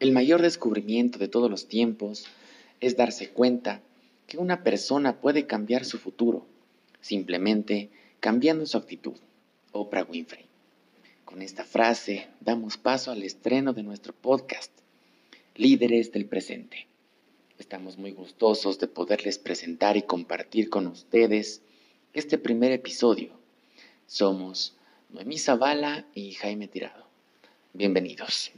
El mayor descubrimiento de todos los tiempos es darse cuenta que una persona puede cambiar su futuro, simplemente cambiando su actitud. Oprah Winfrey. Con esta frase damos paso al estreno de nuestro podcast, Líderes del Presente. Estamos muy gustosos de poderles presentar y compartir con ustedes este primer episodio. Somos Noemí Zavala y Jaime Tirado. Bienvenidos.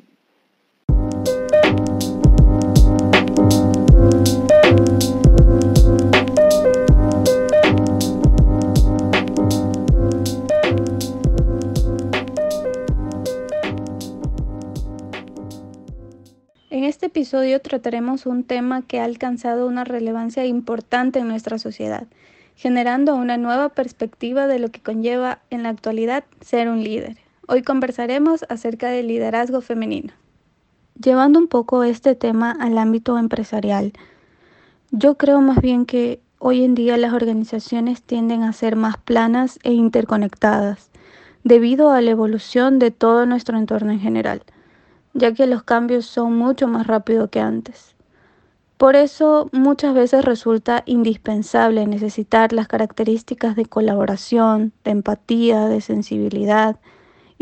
Este episodio trataremos un tema que ha alcanzado una relevancia importante en nuestra sociedad, generando una nueva perspectiva de lo que conlleva en la actualidad ser un líder. Hoy conversaremos acerca del liderazgo femenino. Llevando un poco este tema al ámbito empresarial, yo creo más bien que hoy en día las organizaciones tienden a ser más planas e interconectadas debido a la evolución de todo nuestro entorno en general, ya que los cambios son mucho más rápidos que antes. Por eso muchas veces resulta indispensable necesitar las características de colaboración, de empatía, de sensibilidad,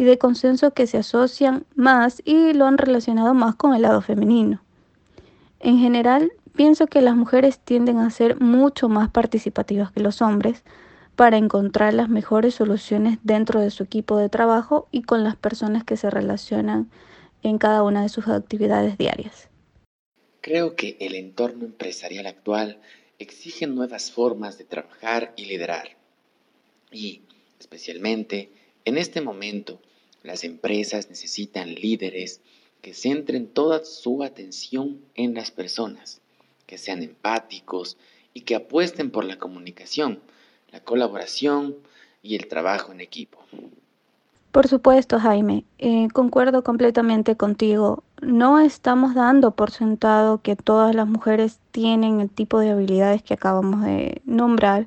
y de consenso que se asocian más y lo han relacionado más con el lado femenino. En general, pienso que las mujeres tienden a ser mucho más participativas que los hombres para encontrar las mejores soluciones dentro de su equipo de trabajo y con las personas que se relacionan en cada una de sus actividades diarias. Creo que el entorno empresarial actual exige nuevas formas de trabajar y liderar. Y, especialmente, en este momento, las empresas necesitan líderes que centren toda su atención en las personas, que sean empáticos y que apuesten por la comunicación, la colaboración y el trabajo en equipo. Por supuesto, Jaime, eh, concuerdo completamente contigo. No estamos dando por sentado que todas las mujeres tienen el tipo de habilidades que acabamos de nombrar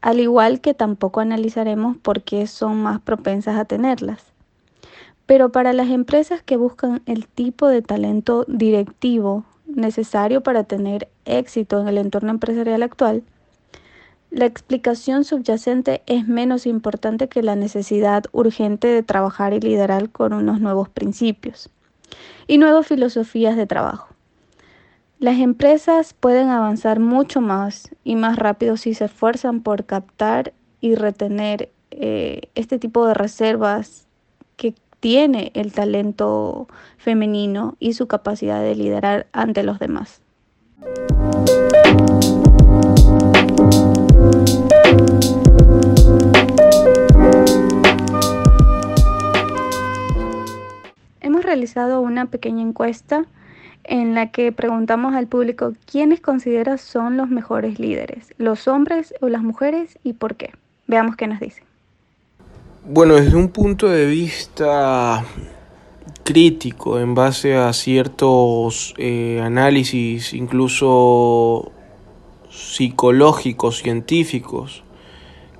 al igual que tampoco analizaremos por qué son más propensas a tenerlas. Pero para las empresas que buscan el tipo de talento directivo necesario para tener éxito en el entorno empresarial actual, la explicación subyacente es menos importante que la necesidad urgente de trabajar y liderar con unos nuevos principios y nuevas filosofías de trabajo. Las empresas pueden avanzar mucho más y más rápido si se esfuerzan por captar y retener eh, este tipo de reservas que tiene el talento femenino y su capacidad de liderar ante los demás. Realizado una pequeña encuesta en la que preguntamos al público quiénes considera son los mejores líderes, los hombres o las mujeres y por qué. Veamos qué nos dicen. Bueno, desde un punto de vista crítico, en base a ciertos eh, análisis, incluso psicológicos, científicos,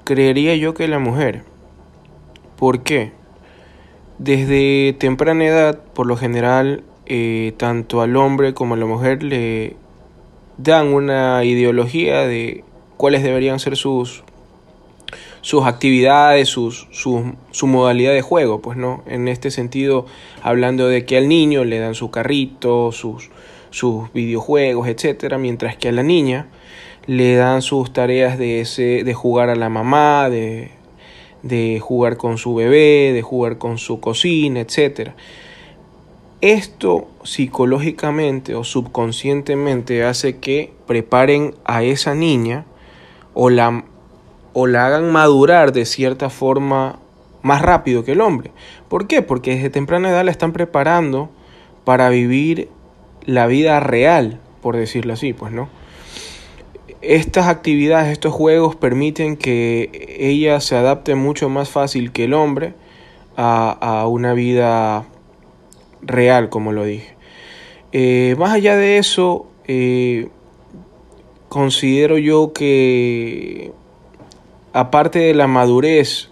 creería yo que la mujer. ¿Por qué? Desde temprana edad, por lo general, eh, tanto al hombre como a la mujer le dan una ideología de cuáles deberían ser sus sus actividades, sus, su modalidad de juego, pues no, en este sentido, hablando de que al niño le dan su carrito, sus, sus videojuegos, etcétera, mientras que a la niña le dan sus tareas de, ese, de jugar a la mamá, de, de jugar con su bebé, de jugar con su cocina, etcétera. Esto psicológicamente o subconscientemente hace que preparen a esa niña o la, o la hagan madurar de cierta forma más rápido que el hombre. ¿Por qué? Porque desde temprana edad la están preparando para vivir la vida real, por decirlo así, pues no. Estas actividades, estos juegos permiten que ella se adapte mucho más fácil que el hombre a, a una vida real, como lo dije. Eh, más allá de eso, eh, considero yo que aparte de la madurez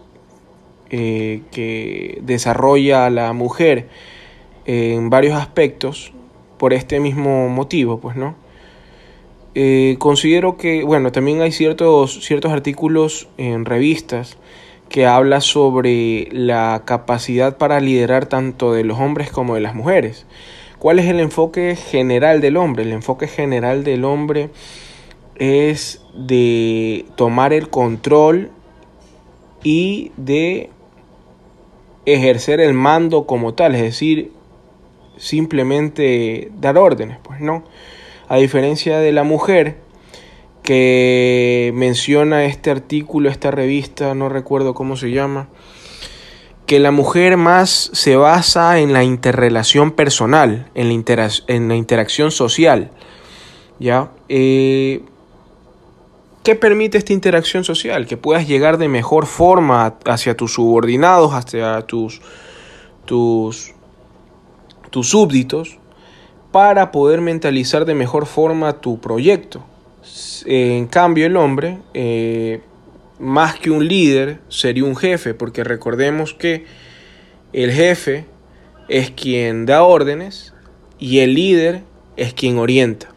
eh, que desarrolla la mujer, en varios aspectos por este mismo motivo, pues, ¿no? Eh, considero que, bueno, también hay ciertos, ciertos artículos en revistas que habla sobre la capacidad para liderar tanto de los hombres como de las mujeres. ¿Cuál es el enfoque general del hombre? El enfoque general del hombre es de tomar el control y de ejercer el mando como tal, es decir, simplemente dar órdenes, pues no. A diferencia de la mujer que menciona este artículo, esta revista, no recuerdo cómo se llama, que la mujer más se basa en la interrelación personal, en la, interacción social. ¿Ya? Eh, ¿Qué permite esta interacción social? Que puedas llegar de mejor forma hacia tus subordinados, hacia tus, tus tus súbditos para poder mentalizar de mejor forma tu proyecto. En cambio, el hombre, eh, más que un líder, sería un jefe, porque recordemos que el jefe es quien da órdenes y el líder es quien orienta.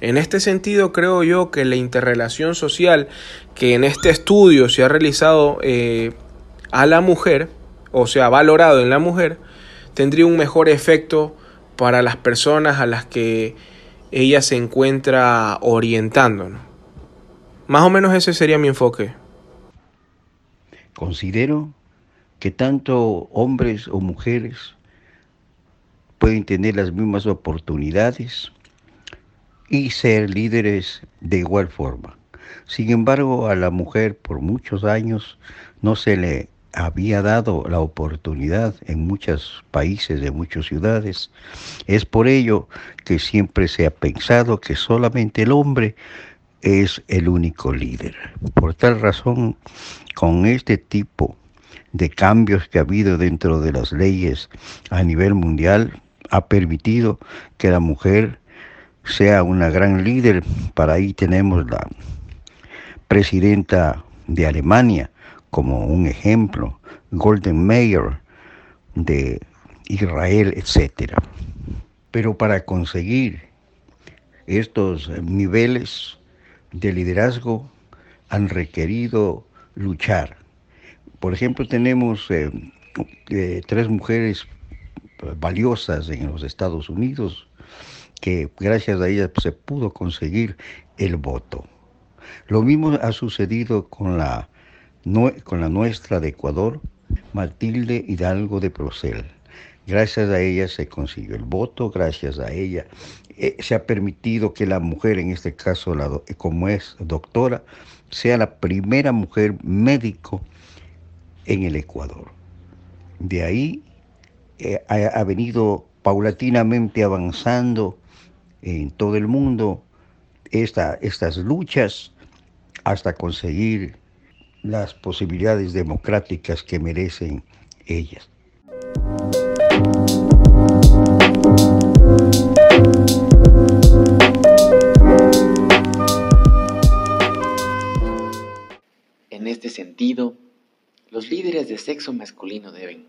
En este sentido, creo yo que la interrelación social que en este estudio se ha realizado eh, a la mujer, o sea, valorado en la mujer, tendría un mejor efecto para las personas a las que ella se encuentra orientando. Más o menos ese sería mi enfoque. Considero que tanto hombres o mujeres pueden tener las mismas oportunidades y ser líderes de igual forma. Sin embargo, a la mujer por muchos años no se le había dado la oportunidad en muchos países, en muchas ciudades. Es por ello que siempre se ha pensado que solamente el hombre es el único líder. Por tal razón, con este tipo de cambios que ha habido dentro de las leyes a nivel mundial, ha permitido que la mujer sea una gran líder. Para ahí tenemos la presidenta de Alemania, como un ejemplo, Golden Mayer de Israel, etc. Pero para conseguir estos niveles de liderazgo han requerido luchar. Por ejemplo, tenemos eh, eh, tres mujeres valiosas en los Estados Unidos que gracias a ellas se pudo conseguir el voto. Lo mismo ha sucedido con la con la nuestra de Ecuador, Matilde Hidalgo de Procel. Gracias a ella se consiguió el voto, gracias a ella eh, se ha permitido que la mujer, en este caso como es doctora, sea la primera mujer médico en el Ecuador. De ahí eh, ha, venido paulatinamente avanzando en todo el mundo estas luchas hasta conseguir las posibilidades democráticas que merecen ellas. En este sentido, los líderes de sexo masculino deben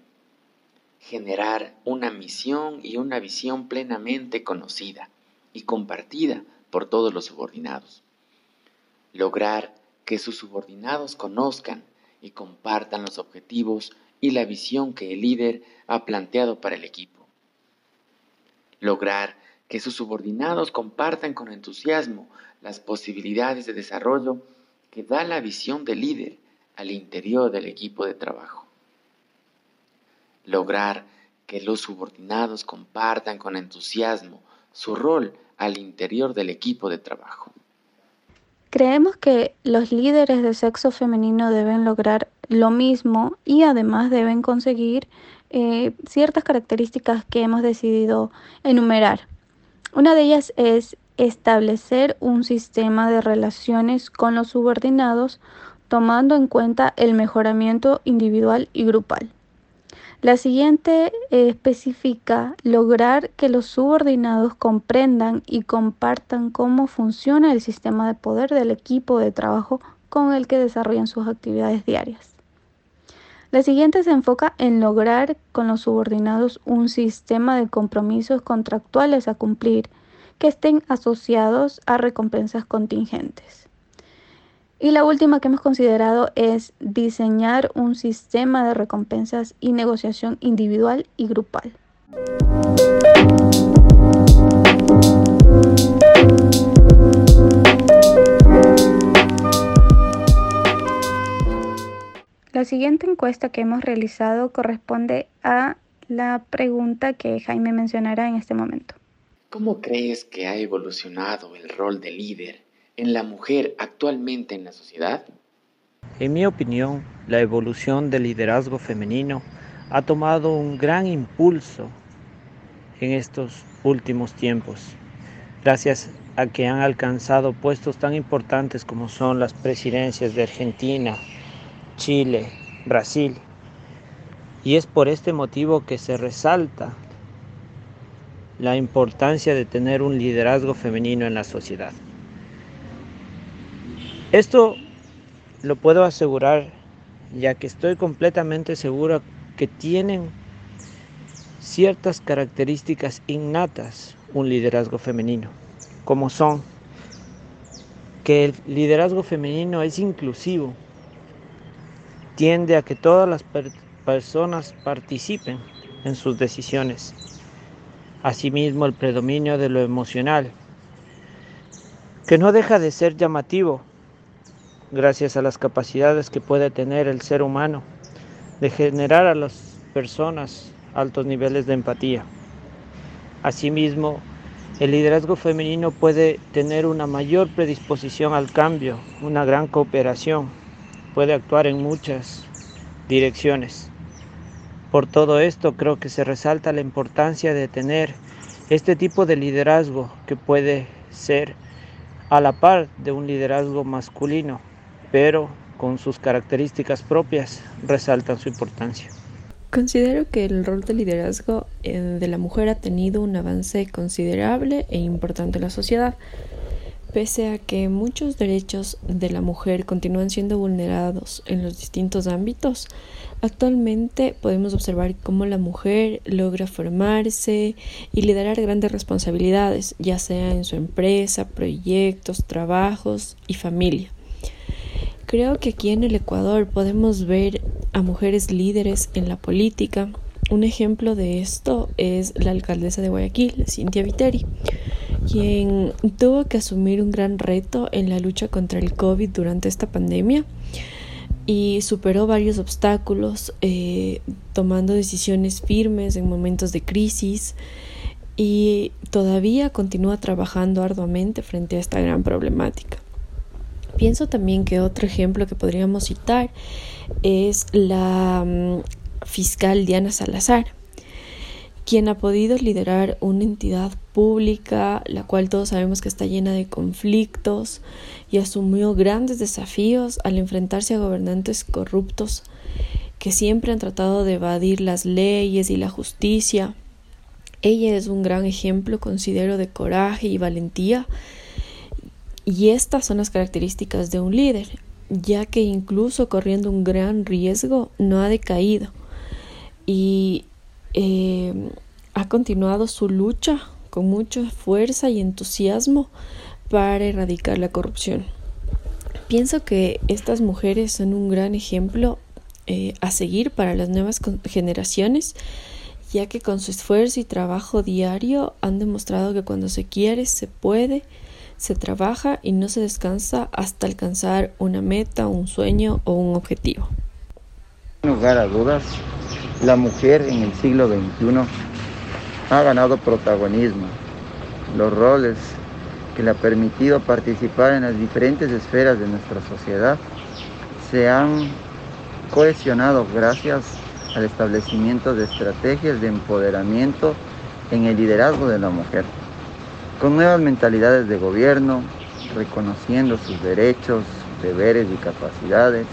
generar una misión y una visión plenamente conocida y compartida por todos los subordinados, lograr que sus subordinados conozcan y compartan los objetivos y la visión que el líder ha planteado para el equipo. Lograr que sus subordinados compartan con entusiasmo las posibilidades de desarrollo que da la visión del líder al interior del equipo de trabajo. Lograr que los subordinados compartan con entusiasmo su rol al interior del equipo de trabajo. Creemos que los líderes de sexo femenino deben lograr lo mismo y además deben conseguir eh, ciertas características que hemos decidido enumerar. Una de ellas es establecer un sistema de relaciones con los subordinados tomando en cuenta el mejoramiento individual y grupal. La siguiente especifica lograr que los subordinados comprendan y compartan cómo funciona el sistema de poder del equipo de trabajo con el que desarrollan sus actividades diarias. La siguiente se enfoca en lograr con los subordinados un sistema de compromisos contractuales a cumplir que estén asociados a recompensas contingentes. Y la última que hemos considerado es diseñar un sistema de recompensas y negociación individual y grupal. La siguiente encuesta que hemos realizado corresponde a la pregunta que Jaime mencionará en este momento. ¿Cómo crees que ha evolucionado el rol de líder en la mujer actualmente en la sociedad? En mi opinión, la evolución del liderazgo femenino ha tomado un gran impulso en estos últimos tiempos, gracias a que han alcanzado puestos tan importantes como son las presidencias de Argentina, Chile, Brasil. Y es por este motivo que se resalta la importancia de tener un liderazgo femenino en la sociedad. Esto lo puedo asegurar ya que estoy completamente seguro que tienen ciertas características innatas un liderazgo femenino, como son que el liderazgo femenino es inclusivo, tiende a que todas las personas participen en sus decisiones. Asimismo, el predominio de lo emocional, que no deja de ser llamativo gracias a las capacidades que puede tener el ser humano de generar a las personas altos niveles de empatía. Asimismo, el liderazgo femenino puede tener una mayor predisposición al cambio, una gran cooperación, puede actuar en muchas direcciones. Por todo esto creo que se resalta la importancia de tener este tipo de liderazgo que puede ser a la par de un liderazgo masculino, pero con sus características propias resaltan su importancia. Considero que el rol de liderazgo eh, de la mujer ha tenido un avance considerable e importante en la sociedad. Pese a que muchos derechos de la mujer continúan siendo vulnerados en los distintos ámbitos, actualmente podemos observar cómo la mujer logra formarse y liderar grandes responsabilidades, ya sea en su empresa, proyectos, trabajos y familia. Creo que aquí en el Ecuador podemos ver a mujeres líderes en la política. Un ejemplo de esto es la alcaldesa de Guayaquil, Cintia Viteri quien tuvo que asumir un gran reto en la lucha contra el COVID durante esta pandemia y superó varios obstáculos, eh, tomando decisiones firmes en momentos de crisis y todavía continúa trabajando arduamente frente a esta gran problemática. Pienso también que otro ejemplo que podríamos citar es la mm, fiscal Diana Salazar quien ha podido liderar una entidad pública, la cual todos sabemos que está llena de conflictos y asumió grandes desafíos al enfrentarse a gobernantes corruptos que siempre han tratado de evadir las leyes y la justicia. Ella es un gran ejemplo, considero, de coraje y valentía. Y estas son las características de un líder, ya que incluso corriendo un gran riesgo no ha decaído. Y eh, ha continuado su lucha con mucha fuerza y entusiasmo para erradicar la corrupción. Pienso que estas mujeres son un gran ejemplo eh, a seguir para las nuevas generaciones, ya que con su esfuerzo y trabajo diario han demostrado que cuando se quiere, se puede, se trabaja y no se descansa hasta alcanzar una meta, un sueño o un objetivo. Sin lugar a dudas, la mujer en el siglo XXI ha ganado protagonismo. Los roles que le ha permitido participar en las diferentes esferas de nuestra sociedad se han cohesionado gracias al establecimiento de estrategias de empoderamiento en el liderazgo de la mujer, con nuevas mentalidades de gobierno, reconociendo sus derechos, deberes y capacidades,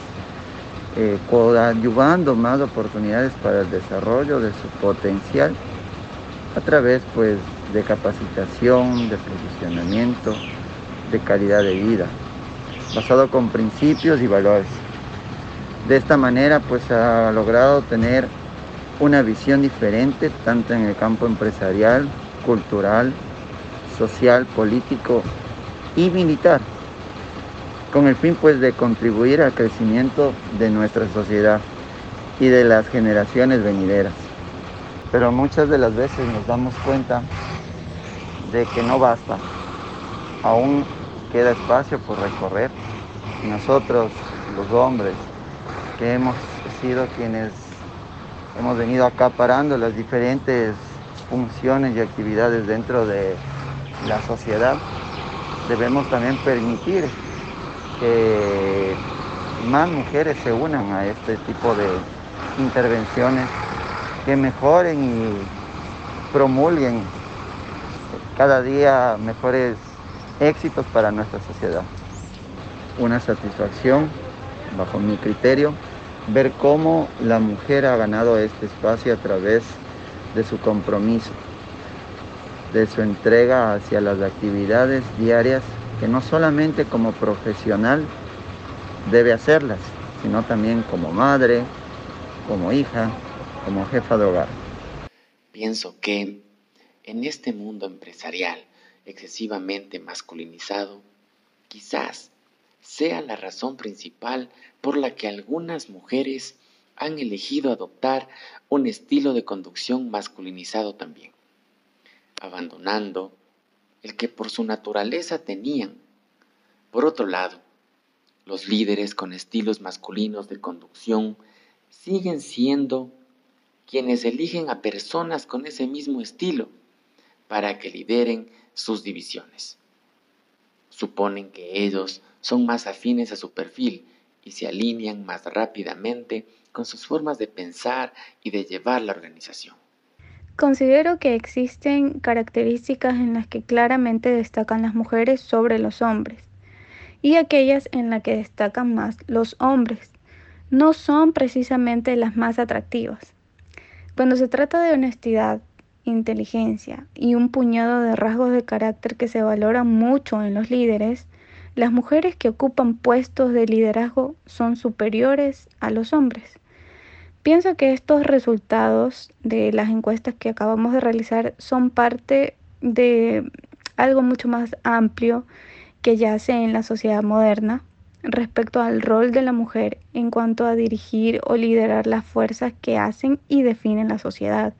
eh, coadyuvando más oportunidades para el desarrollo de su potencial a través pues, de capacitación, de posicionamiento, de calidad de vida, basado con principios y valores. De esta manera pues ha logrado tener una visión diferente tanto en el campo empresarial, cultural, social, político y militar, con el fin pues de contribuir al crecimiento de nuestra sociedad y de las generaciones venideras. Pero muchas de las veces nos damos cuenta de que no basta, aún queda espacio por recorrer. Nosotros, los hombres, que hemos sido quienes hemos venido acaparando las diferentes funciones y actividades dentro de la sociedad, debemos también permitir que más mujeres se unan a este tipo de intervenciones, que mejoren y promulguen cada día mejores éxitos para nuestra sociedad. Una satisfacción, bajo mi criterio, ver cómo la mujer ha ganado este espacio a través de su compromiso, de su entrega hacia las actividades diarias, que no solamente como profesional debe hacerlas, sino también como madre, como hija, como jefa de hogar. Pienso que en este mundo empresarial excesivamente masculinizado, quizás sea la razón principal por la que algunas mujeres han elegido adoptar un estilo de conducción masculinizado también, abandonando el que por su naturaleza tenían. Por otro lado, los líderes con estilos masculinos de conducción siguen siendo quienes eligen a personas con ese mismo estilo para que lideren sus divisiones. Suponen que ellos son más afines a su perfil y se alinean más rápidamente con sus formas de pensar y de llevar la organización. Considero que existen características en las que claramente destacan las mujeres sobre los hombres y aquellas en las que destacan más los hombres. No son precisamente las más atractivas. Cuando se trata de honestidad, inteligencia y un puñado de rasgos de carácter que se valoran mucho en los líderes, las mujeres que ocupan puestos de liderazgo son superiores a los hombres. Pienso que estos resultados de las encuestas que acabamos de realizar son parte de algo mucho más amplio que yace en la sociedad moderna respecto al rol de la mujer en cuanto a dirigir o liderar las fuerzas que hacen y definen la sociedad.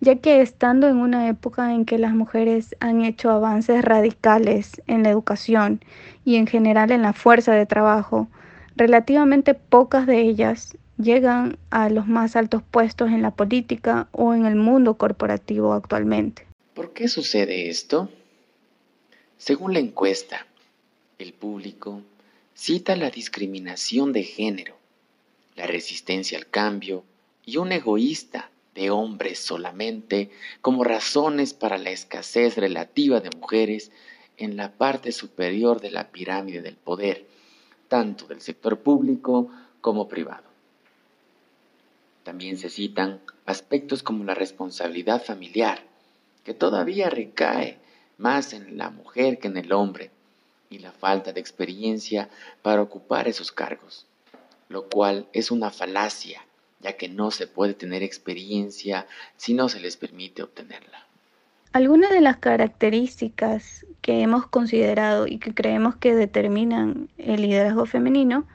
Ya que estando en una época en que las mujeres han hecho avances radicales en la educación y en general en la fuerza de trabajo, relativamente pocas de ellas llegan a los más altos puestos en la política o en el mundo corporativo actualmente. ¿Por qué sucede esto? Según la encuesta, el público cita la discriminación de género, la resistencia al cambio y un egoísta de hombres solamente como razones para la escasez relativa de mujeres en la parte superior de la pirámide del poder, tanto del sector público como privado. También se citan aspectos como la responsabilidad familiar, que todavía recae más en la mujer que en el hombre, y la falta de experiencia para ocupar esos cargos, lo cual es una falacia ya que no se puede tener experiencia si no se les permite obtenerla. Algunas de las características que hemos considerado y que creemos que determinan el liderazgo femenino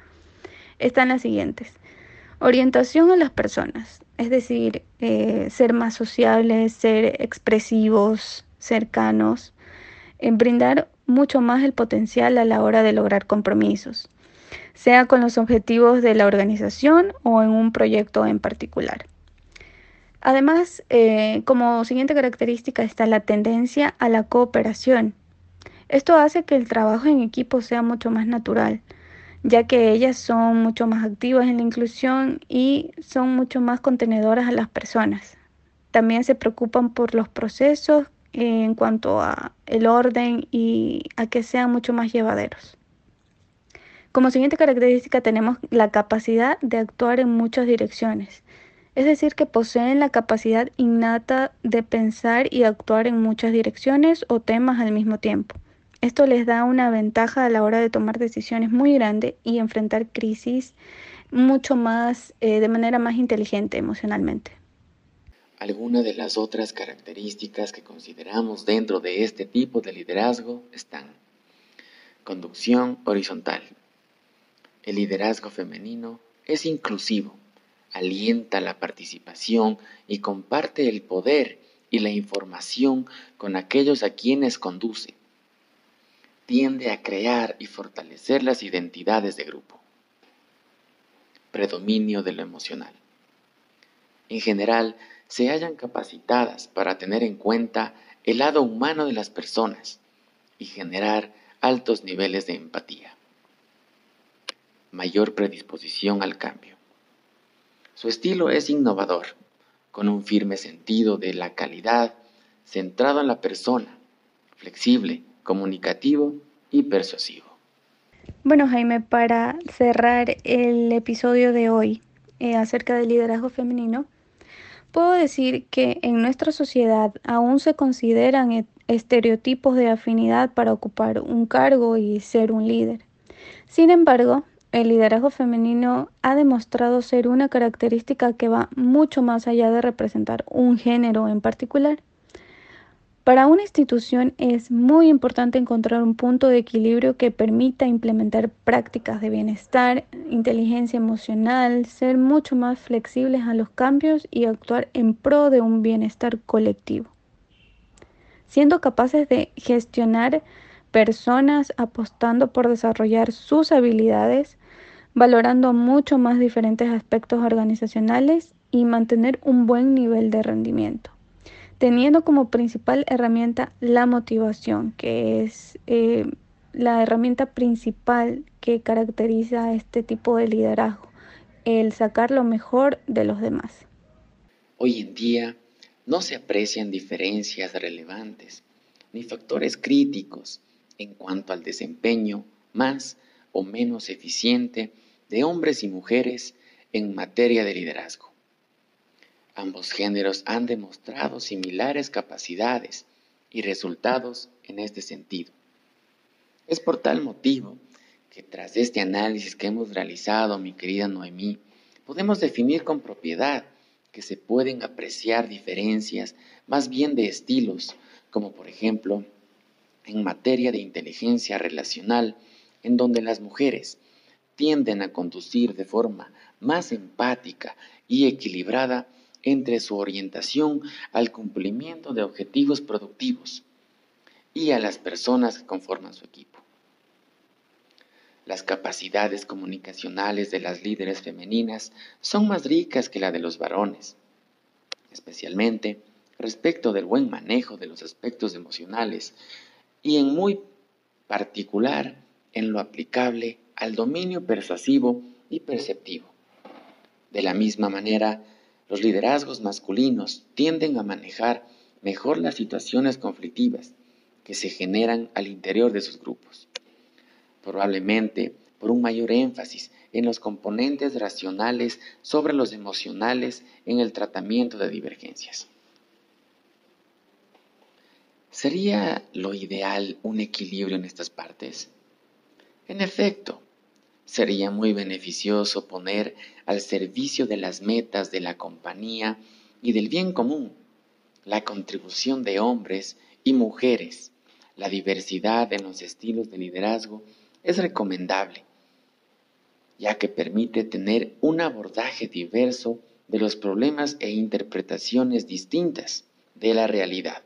están las siguientes. Orientación a las personas, es decir, eh, ser más sociables, ser expresivos, cercanos, en brindar mucho más el potencial a la hora de lograr compromisos sea con los objetivos de la organización o en un proyecto en particular. Además, eh, como siguiente característica está la tendencia a la cooperación. Esto hace que el trabajo en equipo sea mucho más natural, ya que ellas son mucho más activas en la inclusión y son mucho más contenedoras a las personas. También se preocupan por los procesos en cuanto a el orden y a que sean mucho más llevaderos. Como siguiente característica tenemos la capacidad de actuar en muchas direcciones, es decir, que poseen la capacidad innata de pensar y actuar en muchas direcciones o temas al mismo tiempo. Esto les da una ventaja a la hora de tomar decisiones muy grandes y enfrentar crisis mucho más, eh, de manera más inteligente emocionalmente. Algunas de las otras características que consideramos dentro de este tipo de liderazgo están conducción horizontal. El liderazgo femenino es inclusivo, alienta la participación y comparte el poder y la información con aquellos a quienes conduce. Tiende a crear y fortalecer las identidades de grupo. Predominio de lo emocional. En general, se hallan capacitadas para tener en cuenta el lado humano de las personas y generar altos niveles de empatía. Mayor predisposición al cambio. Su estilo es innovador, con un firme sentido de la calidad, centrado en la persona, flexible, comunicativo y persuasivo. Bueno, Jaime, para cerrar el episodio de hoy eh, acerca del liderazgo femenino, Puedo decir que en nuestra sociedad aún se consideran e-, estereotipos de afinidad para ocupar un cargo y ser un líder. Sin embargo, el liderazgo femenino ha demostrado ser una característica que va mucho más allá de representar un género en particular. Para una institución es muy importante encontrar un punto de equilibrio que permita implementar prácticas de bienestar, inteligencia emocional, ser mucho más flexibles a los cambios y actuar en pro de un bienestar colectivo. Siendo capaces de gestionar personas apostando por desarrollar sus habilidades, valorando mucho más diferentes aspectos organizacionales y mantener un buen nivel de rendimiento teniendo como principal herramienta la motivación, que es eh, la herramienta principal que caracteriza a este tipo de liderazgo, el sacar lo mejor de los demás. Hoy en día no se aprecian diferencias relevantes ni factores críticos en cuanto al desempeño más o menos eficiente de hombres y mujeres en materia de liderazgo. Ambos géneros han demostrado similares capacidades y resultados en este sentido. Es por tal motivo que tras este análisis que hemos realizado, mi querida Noemí, podemos definir con propiedad que se pueden apreciar diferencias más bien de estilos, como por ejemplo en materia de inteligencia relacional, en donde las mujeres tienden a conducir de forma más empática y equilibrada entre su orientación al cumplimiento de objetivos productivos y a las personas que conforman su equipo. Las capacidades comunicacionales de las líderes femeninas son más ricas que la de los varones, especialmente respecto del buen manejo de los aspectos emocionales y en muy particular en lo aplicable al dominio persuasivo y perceptivo. De la misma manera, los liderazgos masculinos tienden a manejar mejor las situaciones conflictivas que se generan al interior de sus grupos, probablemente por un mayor énfasis en los componentes racionales sobre los emocionales en el tratamiento de divergencias. ¿Sería lo ideal un equilibrio en estas partes? En efecto, sería muy beneficioso poner al servicio de las metas de la compañía y del bien común la contribución de hombres y mujeres. La diversidad en los estilos de liderazgo es recomendable, ya que permite tener un abordaje diverso de los problemas e interpretaciones distintas de la realidad.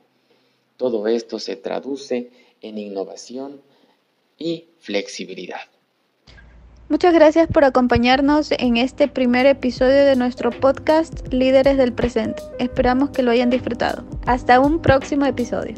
Todo esto se traduce en innovación y flexibilidad. Muchas gracias por acompañarnos en este primer episodio de nuestro podcast Líderes del Presente. Esperamos que lo hayan disfrutado. Hasta un próximo episodio.